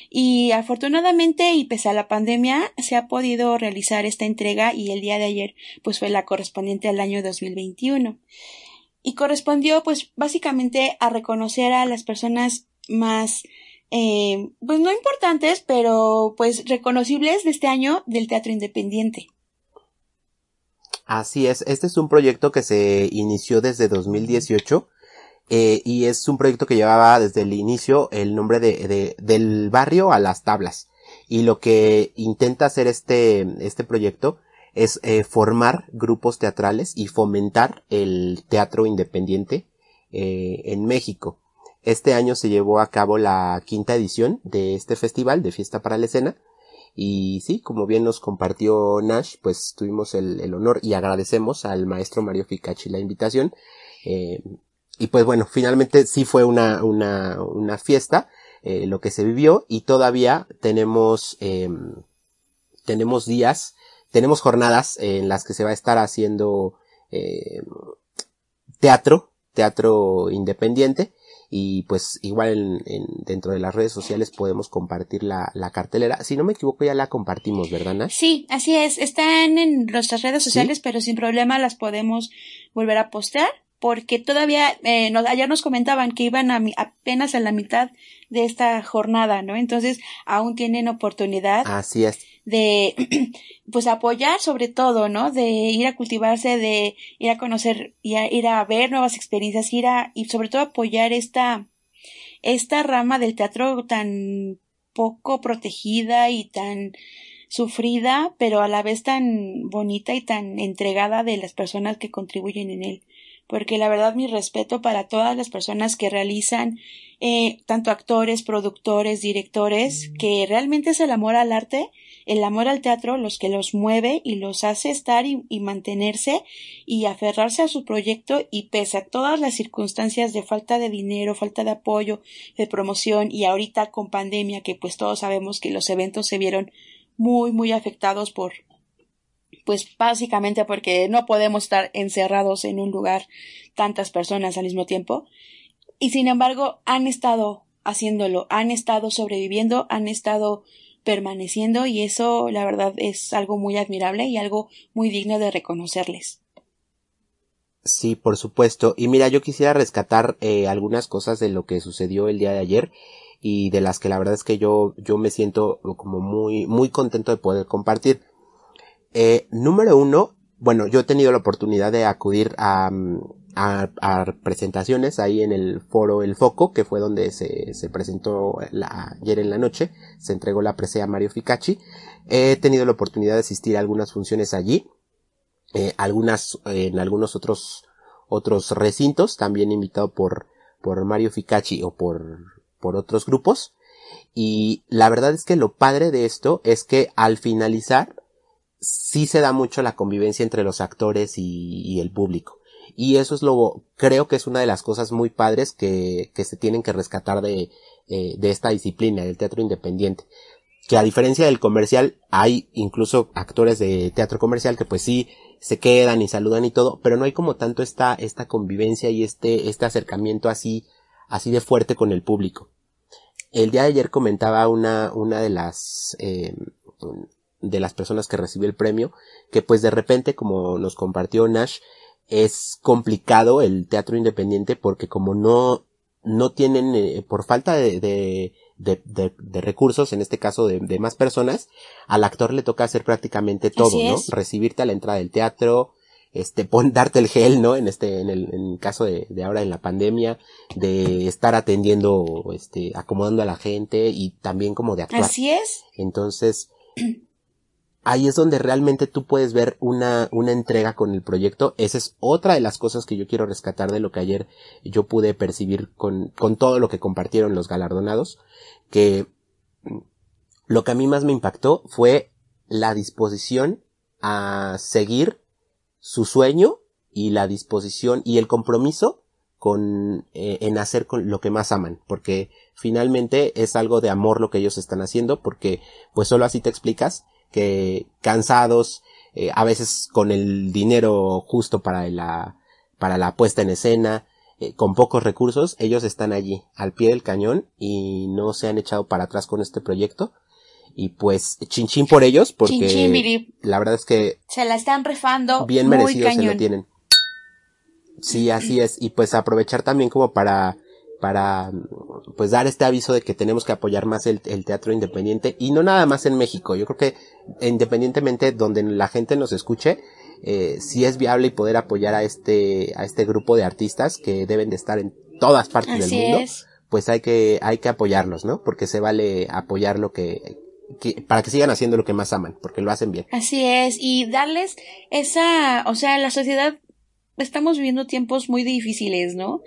Y afortunadamente y pese a la pandemia se ha podido realizar esta entrega y el día de ayer pues fue la correspondiente al año 2021. Y correspondió pues básicamente a reconocer a las personas más eh, pues no importantes pero pues reconocibles de este año del teatro independiente. Así es, este es un proyecto que se inició desde 2018 eh, y es un proyecto que llevaba desde el inicio el nombre de, de- del barrio a las tablas. Y lo que intenta hacer este, este proyecto es eh, formar grupos teatrales y fomentar el teatro independiente eh, en México. Este año se llevó a cabo la quinta edición de este festival de Fiesta para la Escena y sí, como bien nos compartió Nash, pues tuvimos el, honor y agradecemos al maestro Mario Ficacci la invitación. Eh, y pues bueno, finalmente sí fue una, una, fiesta, eh, lo que se vivió y todavía tenemos, eh, tenemos días, tenemos jornadas en las que se va a estar haciendo eh, teatro, teatro independiente y pues igual en, en- dentro de las redes sociales podemos compartir la, la cartelera. Si no me equivoco ya la compartimos, ¿verdad, Nash? Sí, así es. Están en nuestras redes ¿Sí? sociales, pero sin problema las podemos volver a postear. Porque todavía, eh, nos- ayer nos comentaban que iban a mi- apenas a la mitad de esta jornada, ¿no? Entonces, aún tienen oportunidad Así es. de, pues, apoyar sobre todo, ¿no? De ir a cultivarse, de ir a conocer, y a, ir a ver nuevas experiencias, ir a, y sobre todo apoyar esta, esta rama del teatro tan poco protegida y tan sufrida, pero a la vez tan bonita y tan entregada de las personas que contribuyen en él. Porque la verdad mi respeto para todas las personas que realizan, eh, tanto actores, productores, directores, que realmente es el amor al arte, el amor al teatro, los que los mueve y los hace estar y, y mantenerse y aferrarse a su proyecto y pese a todas las circunstancias de falta de dinero, falta de apoyo, de promoción y ahorita con pandemia que pues todos sabemos que los eventos se vieron muy muy afectados por pues básicamente porque no podemos estar encerrados en un lugar tantas personas al mismo tiempo y sin embargo han estado haciéndolo, han estado sobreviviendo, han estado permaneciendo y eso la verdad es algo muy admirable y algo muy digno de reconocerles. Sí, por supuesto. Y mira, yo quisiera rescatar eh, algunas cosas de lo que sucedió el día de ayer y de las que la verdad es que yo, yo me siento como muy, muy contento de poder compartir. Eh, número uno, bueno, yo he tenido la oportunidad de acudir a, a, presentaciones ahí en el foro El Foco, que fue donde se, se presentó la, ayer en la noche, se entregó la presea a Mario Ficacci. He tenido la oportunidad de asistir a algunas funciones allí, eh, algunas, en algunos otros, otros recintos, también invitado por, por Mario Ficacci o por, por otros grupos. Y la verdad es que lo padre de esto es que al finalizar sí se da mucho la convivencia entre los actores y, el público. Y eso es lo, creo que es una de las cosas muy padres que, que se tienen que rescatar de, eh, de esta disciplina, del teatro independiente. Que a diferencia del comercial, hay incluso actores de teatro comercial que pues sí se quedan y saludan y todo, pero no hay como tanto esta, esta convivencia y este, este acercamiento así, así de fuerte con el público. El día de ayer comentaba una, una de las, eh, de las personas que recibió el premio, que pues de repente, como nos compartió Nash, es complicado el teatro independiente porque como no, no tienen, eh, por falta de, de, de, de, recursos, en este caso de, de, más personas, al actor le toca hacer prácticamente todo, ¿no? Recibirte a la entrada del teatro, este, pon, darte el gel, ¿no? En este, en el, en el caso de, de ahora en la pandemia, de estar atendiendo, este, acomodando a la gente y también como de actuar. Así es. Entonces, ahí es donde realmente tú puedes ver una, una entrega con el proyecto. Esa es otra de las cosas que yo quiero rescatar de lo que ayer yo pude percibir con, con todo lo que compartieron los galardonados, que lo que a mí más me impactó fue la disposición a seguir su sueño y la disposición y el compromiso con eh, en hacer con lo que más aman porque finalmente es algo de amor lo que ellos están haciendo porque pues solo así te explicas que cansados, eh, a veces con el dinero justo para la, para la puesta en escena, eh, con pocos recursos, ellos están allí, al pie del cañón, y no se han echado para atrás con este proyecto. Y pues, chin por ellos, porque la verdad es que... Se la están refando. Bien merecidos se lo tienen. Sí, así es. Y pues aprovechar también como para para pues dar este aviso de que tenemos que apoyar más el, teatro independiente y no nada más en México. Yo creo que independientemente donde la gente nos escuche, eh, si es viable y poder apoyar a este a este grupo de artistas que deben de estar en todas partes del mundo, pues hay que hay que apoyarlos, ¿no? Porque se vale apoyar lo que, que para que sigan haciendo lo que más aman, porque lo hacen bien. Así es y darles esa, o sea, la sociedad estamos viviendo tiempos muy difíciles, ¿no?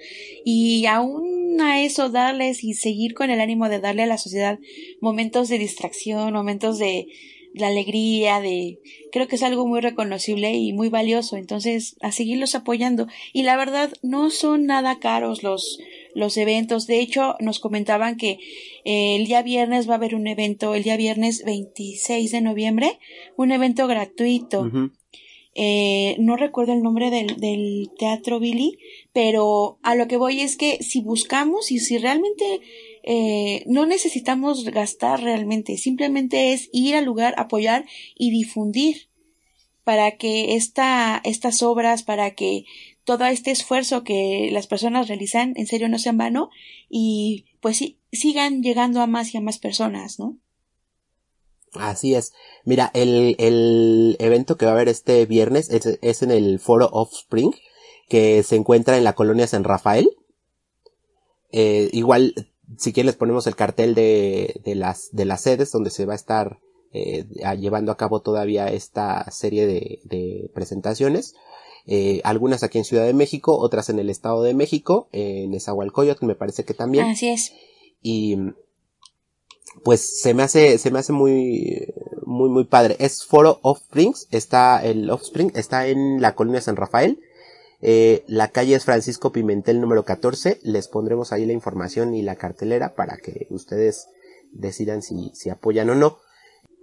Y aún a eso darles y seguir con el ánimo de darle a la sociedad momentos de distracción, momentos de la alegría, de creo que es algo muy reconocible y muy valioso, entonces a seguirlos apoyando. Y la verdad no son nada caros los los eventos. De hecho, nos comentaban que eh, el día viernes va a haber un evento, el día viernes 26 de noviembre, un evento gratuito. Eh, no recuerdo el nombre del, del teatro Billy, pero a lo que voy es que si buscamos y si realmente eh, no necesitamos gastar realmente, simplemente es ir al lugar, apoyar y difundir para que esta, estas obras, para que todo este esfuerzo que las personas realizan en serio no sea en vano y pues sí, sigan llegando a más y a más personas, ¿no? Así es. Mira, el, el evento que va a haber este viernes es, en el Foro Offspring, que se encuentra en la colonia San Rafael. Eh, igual, si quieren les ponemos el cartel de, de las, de las sedes donde se va a estar eh, llevando a cabo todavía esta serie de, de presentaciones. Eh, algunas aquí en Ciudad de México, otras en el Estado de México, en Nezahualcóyotl me parece que también. Así es. Y pues se me hace, se me hace muy, muy, muy padre. Es Foro Offsprings, está, el Offspring está en la colonia San Rafael. Eh, la calle es Francisco Pimentel número 14. Les pondremos ahí la información y la cartelera para que ustedes decidan si, si apoyan o no.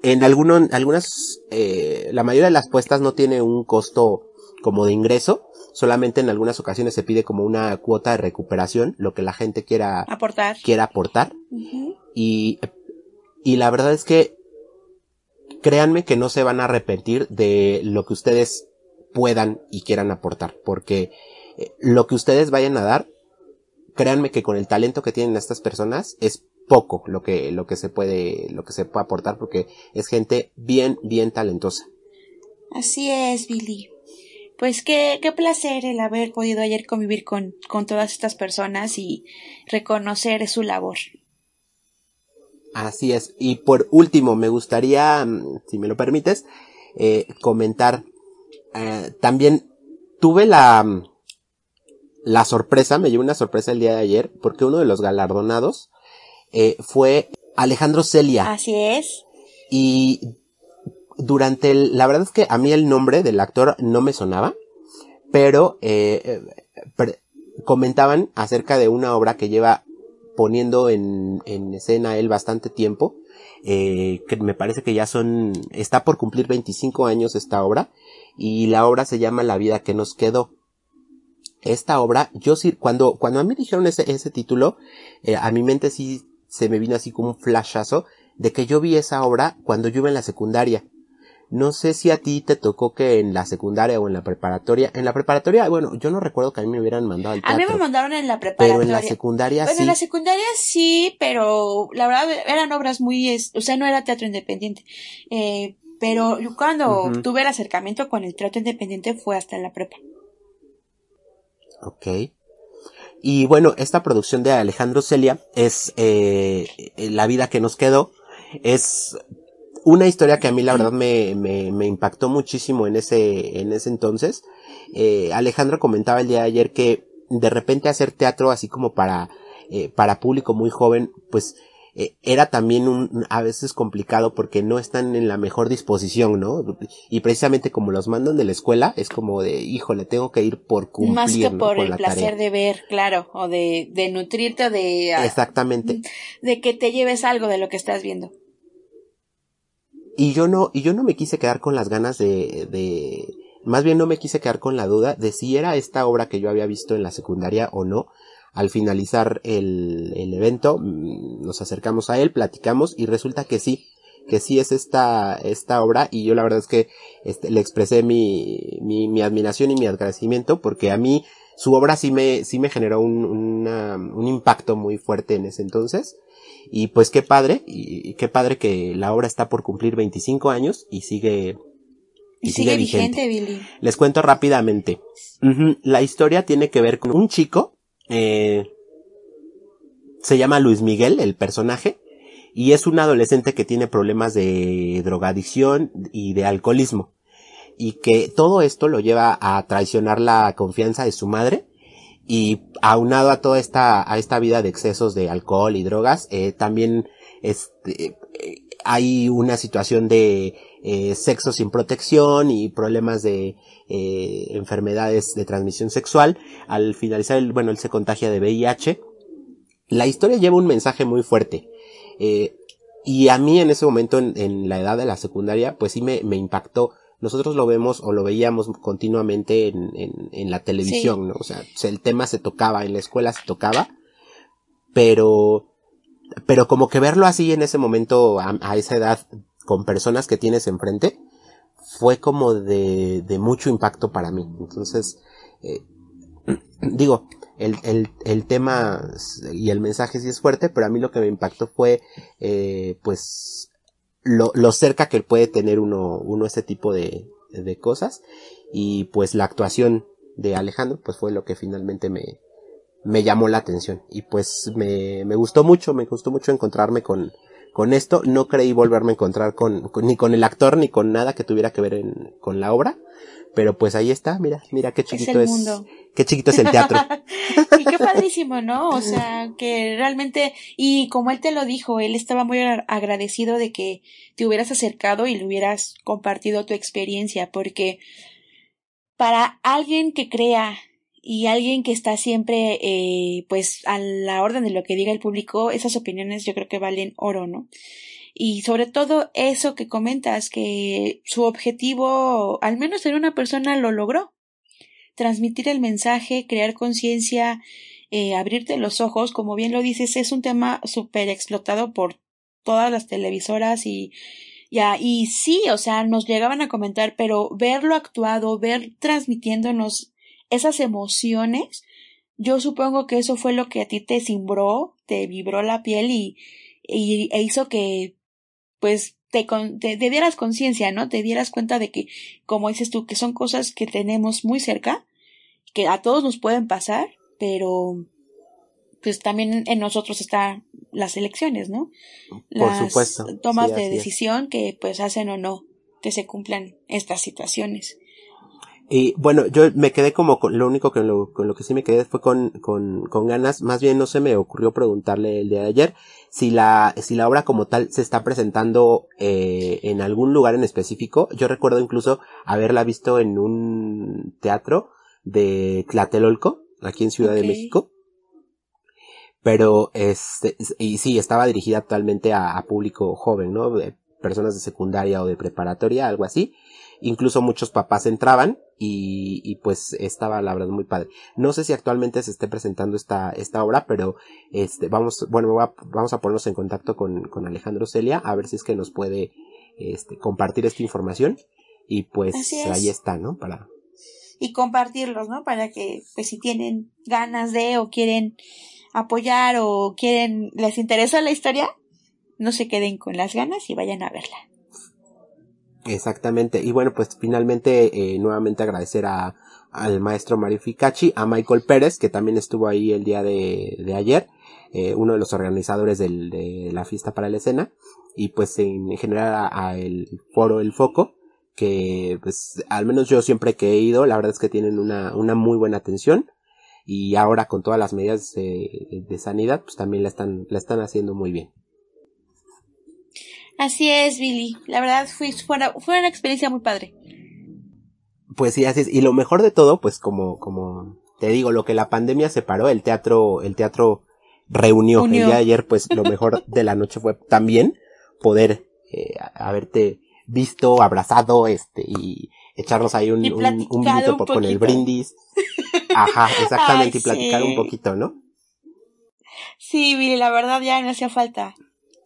En algunos, algunas, eh, la mayoría de las puestas no tiene un costo como de ingreso. Solamente en algunas ocasiones se pide como una cuota de recuperación, lo que la gente quiera aportar. Quiera aportar. Y y la verdad es que créanme que no se van a arrepentir de lo que ustedes puedan y quieran aportar, porque eh, lo que ustedes vayan a dar, créanme que con el talento que tienen estas personas es poco lo que, lo que se puede, lo que se puede aportar porque es gente bien, bien talentosa. Así es, Billy. Pues qué, qué placer el haber podido ayer convivir con, con todas estas personas y reconocer su labor. Así es. Y por último, me gustaría, mm, si me lo permites, eh, comentar. Eh, también tuve la, mm, la sorpresa, me llevó una sorpresa el día de ayer, porque uno de los galardonados eh, fue Alejandro Celia. Así es. Y durante el, la verdad es que a mí el nombre del actor no me sonaba, pero eh, comentaban acerca de una obra que lleva poniendo en, en escena él bastante tiempo, eh, que me parece que ya son, está por cumplir 25 años esta obra, y la obra se llama La vida que nos quedó. Esta obra, yo sí, cuando, cuando a mí dijeron ese, ese título, eh, a mi mente sí se me vino así como un flashazo de que yo vi esa obra cuando yo iba en la secundaria. No sé si a ti te tocó que en la secundaria o en la preparatoria. En la preparatoria, bueno, yo no recuerdo que a mí me hubieran mandado al teatro. A mí me mandaron en la preparatoria. Pero en la secundaria bueno, sí. en la secundaria sí, pero la verdad eran obras muy, o sea, no era teatro independiente. Eh, pero yo cuando Ujú. tuve el acercamiento con el teatro independiente fue hasta en la prepa. Ok. Y bueno, esta producción de Alejandro Celia es eh, La vida que nos quedó. Es una historia que a mí la verdad me, me, me impactó muchísimo en ese, en ese entonces. Eh, Alejandro comentaba el día de ayer que de repente hacer teatro así como para, eh, para público muy joven, pues eh, era también un, a veces complicado porque no están en la mejor disposición, ¿no? Y precisamente como los mandan de la escuela, es como de, híjole, tengo que ir por cumplir, Más que por el la placer tarea. de ver, claro, o de, de nutrirte de, ah, Exactamente. de que te lleves algo de lo que estás viendo. Y yo no, y yo no me quise quedar con las ganas de, de, más bien no me quise quedar con la duda de si era esta obra que yo había visto en la secundaria o no. Al finalizar el, el evento, mm, nos acercamos a él, platicamos y resulta que sí, que sí es esta, esta obra y yo la verdad es que este, le expresé mi, mi, mi admiración y mi agradecimiento porque a mí su obra sí me, sí me generó un, un impacto muy fuerte en ese entonces. Y pues qué padre, y, y qué padre que la obra está por cumplir 25 años y sigue, Y, sigue, vigente, Billy. les cuento rápidamente. La historia tiene que ver con un chico, eh, se llama Luis Miguel, el personaje, y es un adolescente que tiene problemas de drogadicción y de alcoholismo. Y que todo esto lo lleva a traicionar la confianza de su madre. Y aunado a toda esta, a esta vida de excesos de alcohol y drogas, eh, también este, eh, hay una situación de eh, sexo sin protección y problemas de enfermedades de transmisión sexual. Al finalizar, el, bueno, él se contagia de VIH. La historia lleva un mensaje muy fuerte. Y a mí en ese momento, en, en la edad de la secundaria, pues sí me impactó. Nosotros lo vemos o lo veíamos continuamente en, en, en la televisión, ¿no? O sea, se- el tema se tocaba, en la escuela se tocaba, pero, pero como que verlo así en ese momento, a, a esa edad, con personas que tienes enfrente, fue como de, de mucho impacto para mí. Entonces, eh, digo, el, el, el tema y el mensaje sí es fuerte, pero a mí lo que me impactó fue, eh, pues, lo, lo cerca que puede tener uno, uno este tipo de, de cosas. Y pues la actuación de Alejandro, pues fue lo que finalmente me, me llamó la atención. Y pues me, me gustó mucho, me gustó mucho encontrarme con, con esto. No creí volverme a encontrar con, con- ni con el actor ni con nada que tuviera que ver en, con la obra. Pero pues ahí está, mira, mira qué chiquito el es, mundo. qué chiquito es el teatro. y qué padrísimo, ¿no? O sea, que realmente, y como él te lo dijo, él estaba muy agra- agradecido de que te hubieras acercado y le hubieras compartido tu experiencia, porque para alguien que crea y alguien que está siempre, eh, pues, a la orden de lo que diga el público, esas opiniones yo creo que valen oro, ¿no? Y sobre todo eso que comentas, que su objetivo, al menos en una persona, lo logró. Transmitir el mensaje, crear conciencia, eh, abrirte los ojos, como bien lo dices, es un tema súper explotado por todas las televisoras y, Ya, y sí, o sea, nos llegaban a comentar, pero verlo actuado, ver transmitiéndonos esas emociones, yo supongo que eso fue lo que a ti te cimbró, te vibró la piel y, y e hizo que, pues, te, te, te dieras conciencia, ¿no? Te dieras cuenta de que, como dices tú, que son cosas que tenemos muy cerca, que a todos nos pueden pasar, pero pues también en nosotros están las elecciones, ¿no? Por supuesto. Tomas de decisión que pues hacen o no que se cumplan estas situaciones. Y bueno, yo me quedé como con lo único que lo, con lo que sí me quedé fue con, con, con ganas, más bien no se me ocurrió preguntarle el día de ayer si la, si la obra como tal se está presentando eh, en algún lugar en específico. Yo recuerdo incluso haberla visto en un teatro de Tlatelolco, aquí en Ciudad de México. Pero este, y sí, estaba dirigida totalmente a, público joven, ¿no? Personas de secundaria o de preparatoria, algo así. Incluso muchos papás entraban y, y pues estaba la verdad muy padre. No sé si actualmente se esté presentando esta, esta obra, pero este, vamos, bueno, vamos a ponernos en contacto con, con Alejandro Celia a ver si es que nos puede, este, compartir esta información. Y pues ahí está, ¿no? Para, y compartirlos, ¿no? Para que, pues, si tienen ganas de o quieren apoyar o quieren, les interesa la historia, no se queden con las ganas y vayan a verla. Exactamente. Y bueno, pues finalmente, eh, nuevamente agradecer a, al maestro Mario Ficacci, a Michael Pérez, que también estuvo ahí el día de, de ayer, eh, uno de los organizadores de la fiesta para la escena, y pues en general a el foro El Foco, que pues al menos yo siempre que he ido, la verdad es que tienen una, una muy buena atención y ahora con todas las medidas de, de sanidad pues también la están, la están haciendo muy bien. Así es, Billy. La verdad fue, fue, una, fue una experiencia muy padre. Pues sí, así es. Y lo mejor de todo, pues como, como te digo, lo que la pandemia separó, el teatro, el teatro reunió. El día de ayer, pues lo mejor de la noche fue también poder eh, haberte visto, abrazado, este, y echarnos ahí un, un, un con el brindis. Ajá, exactamente, y platicar un poquito, ¿no? Sí, Billy, la verdad ya no hacía falta.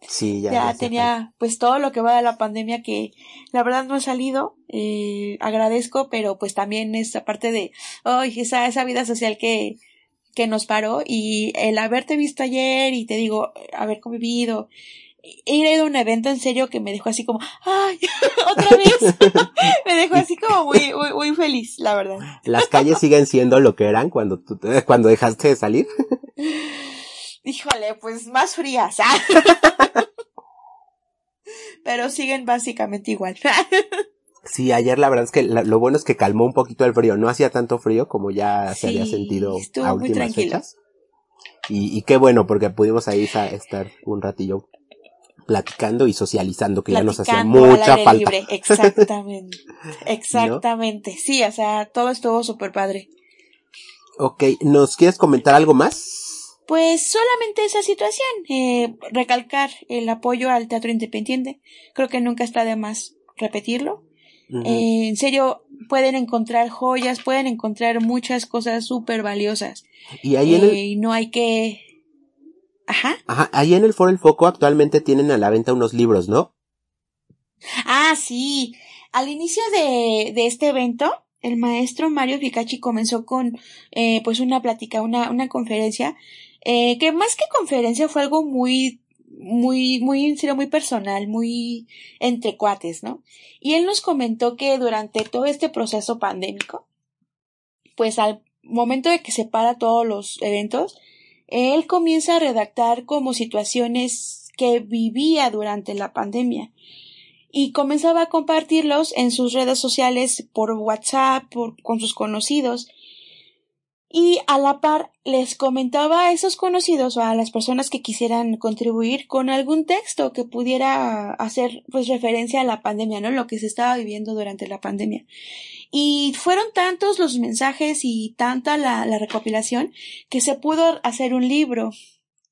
Sí, ya. Ya, tenía pues todo lo que va de la pandemia que la verdad no ha salido, eh, agradezco, pero pues también es aparte de, ay, esa, esa vida social que, que nos paró y el haberte visto ayer y te digo, haber convivido ido a un evento en serio que me dejó así como, ay, otra vez. me dejó así como muy, muy, muy feliz, la verdad. Las calles siguen siendo lo que eran cuando tú, cuando dejaste de salir. Híjole, pues más frías. Pero siguen básicamente igual. Sí, ayer la verdad es que lo bueno es que calmó un poquito el frío. No hacía tanto frío como ya se había sentido a últimas fechas. Y, y, qué bueno porque pudimos ahí estar un ratillo platicando y socializando, que ya nos hacía mucha falta. Libre. Exactamente, exactamente. Sí, o sea, todo estuvo súper padre. Ok, ¿nos quieres comentar algo más? Pues solamente esa situación, eh, recalcar el apoyo al teatro independiente. Creo que nunca está de más repetirlo. Eh, en serio, pueden encontrar joyas, pueden encontrar muchas cosas súper valiosas. Y ahí y no hay que Ajá. Ajá, ahí en el Foro El Foco actualmente tienen a la venta unos libros, ¿no? Ah, sí. Al inicio de, de este evento, el maestro Mario Ficacci comenzó con eh, pues una plática, una, una conferencia, eh, que más que conferencia fue algo muy, muy, muy, en serio, muy personal, muy entre cuates, ¿no? Y él nos comentó que durante todo este proceso pandémico, pues al momento de que se para todos los eventos, él comienza a redactar como situaciones que vivía durante la pandemia y comenzaba a compartirlos en sus redes sociales por WhatsApp, por, con sus conocidos. Y a la par les comentaba a esos conocidos o a las personas que quisieran contribuir con algún texto que pudiera hacer pues referencia a la pandemia, ¿no? Lo que se estaba viviendo durante la pandemia. Y fueron tantos los mensajes y tanta la, la recopilación que se pudo hacer un libro.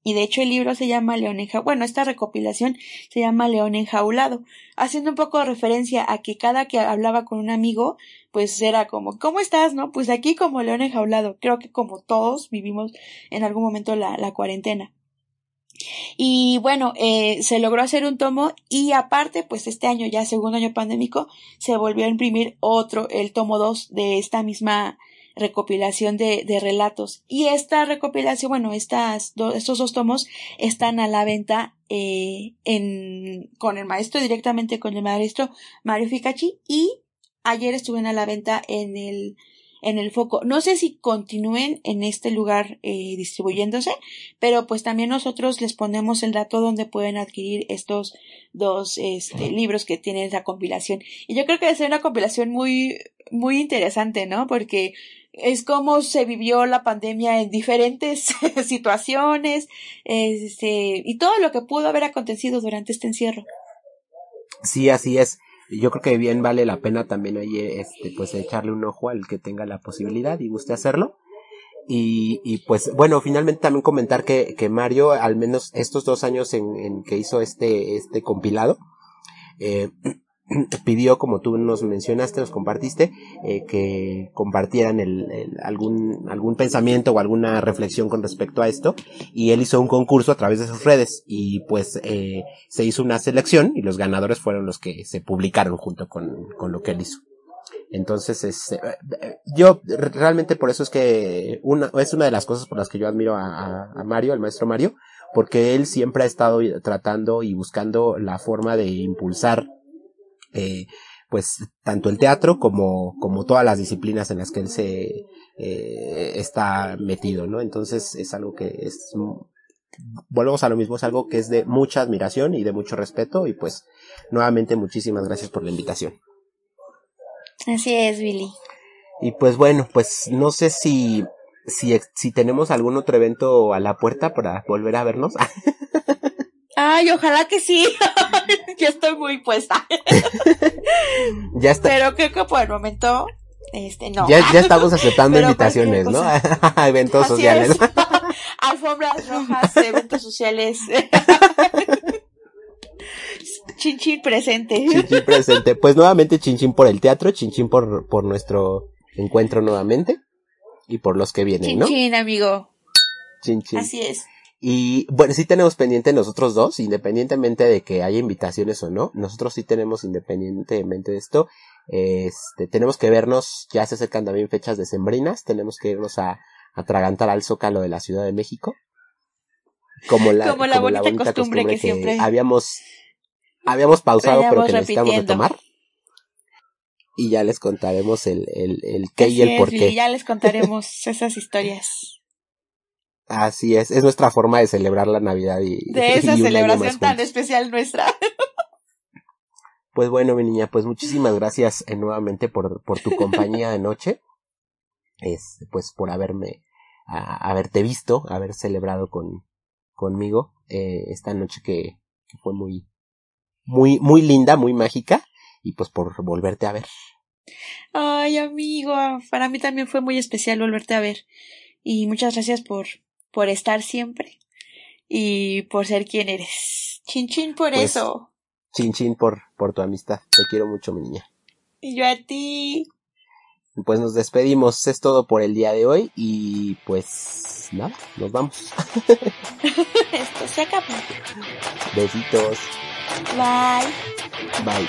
Y de hecho el libro se llama León Enjaulado. Bueno, esta recopilación se llama León Enjaulado, haciendo un poco de referencia a que cada que hablaba con un amigo, pues era como, ¿cómo estás? No, pues aquí como León Enjaulado. Creo que como todos vivimos en algún momento la, la cuarentena. Y bueno, eh, se logró hacer un tomo y aparte, pues este año, ya segundo año pandémico, se volvió a imprimir otro, el tomo 2 de esta misma recopilación de, de relatos. Y esta recopilación, bueno, estas estos dos tomos están a la venta eh, en, con el maestro, directamente con el maestro Mario Ficachi y ayer estuvieron a la venta en el en el foco. No sé si continúen en este lugar eh, distribuyéndose, pero pues también nosotros les ponemos el dato donde pueden adquirir estos dos este, libros que tienen esa compilación. Y yo creo que ser una compilación muy, muy interesante, ¿no? Porque es como se vivió la pandemia en diferentes situaciones, este, y todo lo que pudo haber acontecido durante este encierro. Sí, así es yo creo que bien vale la pena también ahí este pues echarle un ojo al que tenga la posibilidad y guste hacerlo y, y pues bueno finalmente también comentar que, que Mario al menos estos dos años en, en que hizo este este compilado eh, pidió, como tú nos mencionaste, nos compartiste, eh, que compartieran el, algún, algún pensamiento o alguna reflexión con respecto a esto. Y él hizo un concurso a través de sus redes y pues eh, se hizo una selección y los ganadores fueron los que se publicaron junto con, con lo que él hizo. Entonces, es, eh, yo realmente por eso es que una, es una de las cosas por las que yo admiro a, a Mario, al maestro Mario, porque él siempre ha estado tratando y buscando la forma de impulsar eh, pues tanto el teatro como, como todas las disciplinas en las que él se eh, está metido, ¿no? Entonces es algo que es, volvemos a lo mismo, es algo que es de mucha admiración y de mucho respeto y pues nuevamente muchísimas gracias por la invitación. Así es, Billy. Y pues bueno, pues no sé si, si, si tenemos algún otro evento a la puerta para volver a vernos. Ay, ojalá que sí. Yo estoy muy puesta. ya está. Pero creo que por el momento, este, no. Ya, ya estamos aceptando invitaciones, ¿no? A eventos sociales. Alfombras rojas, eventos sociales. Chinchín presente. Chinchín presente. Pues nuevamente chinchín por el teatro, chinchín por, por nuestro encuentro nuevamente. Y por los que vienen, ¿no? Chinchín, amigo. Chinchín. Así es. Y bueno, sí tenemos pendiente nosotros dos, independientemente de que haya invitaciones o no. Nosotros sí tenemos independientemente de esto. Este, tenemos que vernos, ya se acercan también fechas decembrinas, tenemos que irnos a atragantar al Zócalo de la Ciudad de México. Como la, como la, bonita, costumbre, que, siempre habíamos, habíamos pausado, pero que necesitamos retomar. Y ya les contaremos el, el, el qué y el por qué. ya les contaremos esas historias. Así es, es nuestra forma de celebrar la Navidad y de esa celebración tan especial nuestra. Pues bueno, mi niña, pues muchísimas gracias eh, nuevamente por, por tu compañía de noche. Es, pues por haberme, a, haberte visto, haber celebrado con, conmigo, eh, esta noche que, que fue muy, muy, muy linda, muy mágica, y pues por volverte a ver. Ay, amigo, para mí también fue muy especial volverte a ver. Y muchas gracias por, por estar siempre y por ser quien eres. Chin chin por pues, eso. Chin chin por, por tu amistad. Te quiero mucho, mi niña. Y yo a ti. Pues nos despedimos. Es todo por el día de hoy y pues nada, nos vamos. Esto se acabó. Besitos. Bye. Bye.